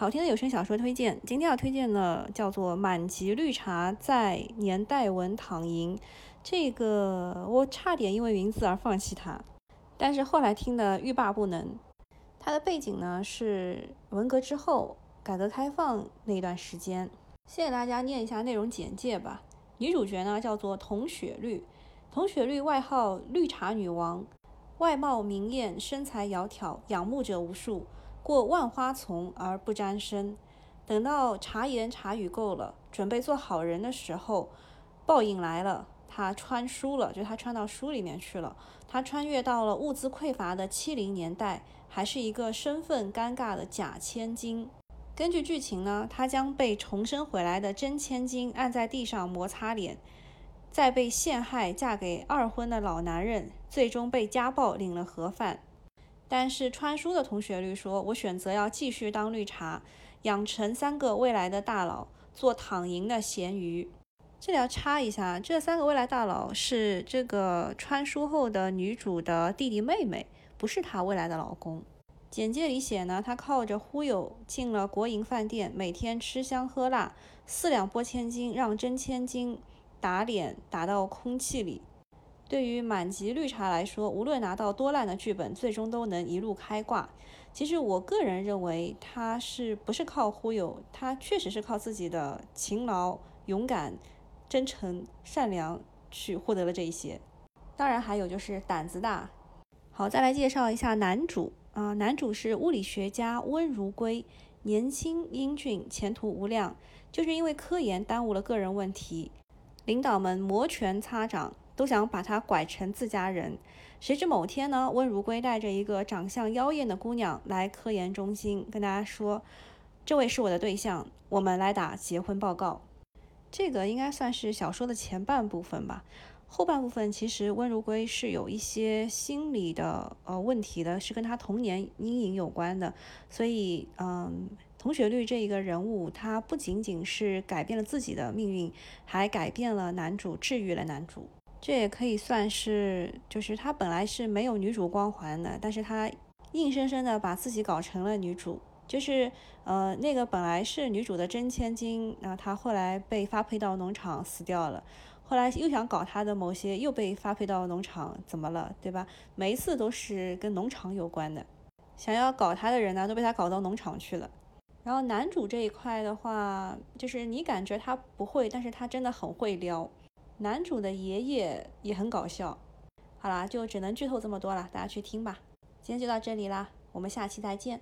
好听的有声小说推荐，今天要推荐的叫做《满级绿茶在年代文躺赢》。这个我差点因为名字而放弃它，但是后来听的欲罢不能。它的背景呢是文革之后改革开放那段时间。先给大家念一下内容简介吧。女主角呢叫做童雪绿，童雪绿外号绿茶女王，外貌明艳，身材窈窕，仰慕者无数。过万花丛而不沾身，等到茶言茶语够了，准备做好人的时候，报应来了。他穿书了，就他穿到书里面去了。他穿越到了物资匮乏的七零年代，还是一个身份尴尬的假千金。根据剧情呢，他将被重生回来的真千金按在地上摩擦脸，再被陷害嫁给二婚的老男人，最终被家暴领了盒饭。但是穿书的同学绿说：“我选择要继续当绿茶，养成三个未来的大佬，做躺赢的咸鱼。”这里要插一下，这三个未来大佬是这个穿书后的女主的弟弟妹妹，不是她未来的老公。简介里写呢，他靠着忽悠进了国营饭店，每天吃香喝辣，四两拨千斤，让真千金打脸打到空气里。对于满级绿茶来说，无论拿到多烂的剧本，最终都能一路开挂。其实我个人认为，他是不是靠忽悠？他确实是靠自己的勤劳、勇敢、真诚、善良去获得了这一些。当然还有就是胆子大。好，再来介绍一下男主啊，男主是物理学家温如圭，年轻英俊，前途无量。就是因为科研耽误了个人问题，领导们摩拳擦掌。都想把他拐成自家人，谁知某天呢，温如圭带着一个长相妖艳的姑娘来科研中心，跟大家说：“这位是我的对象，我们来打结婚报告。”这个应该算是小说的前半部分吧。后半部分其实温如圭是有一些心理的呃问题的，是跟他童年阴影有关的。所以，嗯，同学绿这一个人物，他不仅仅是改变了自己的命运，还改变了男主，治愈了男主。这也可以算是，就是他本来是没有女主光环的，但是他硬生生的把自己搞成了女主。就是呃，那个本来是女主的真千金，那她后来被发配到农场死掉了，后来又想搞她的某些又被发配到农场，怎么了，对吧？每一次都是跟农场有关的，想要搞她的人呢，都被他搞到农场去了。然后男主这一块的话，就是你感觉他不会，但是他真的很会撩。男主的爷爷也很搞笑。好啦，就只能剧透这么多了，大家去听吧。今天就到这里啦，我们下期再见。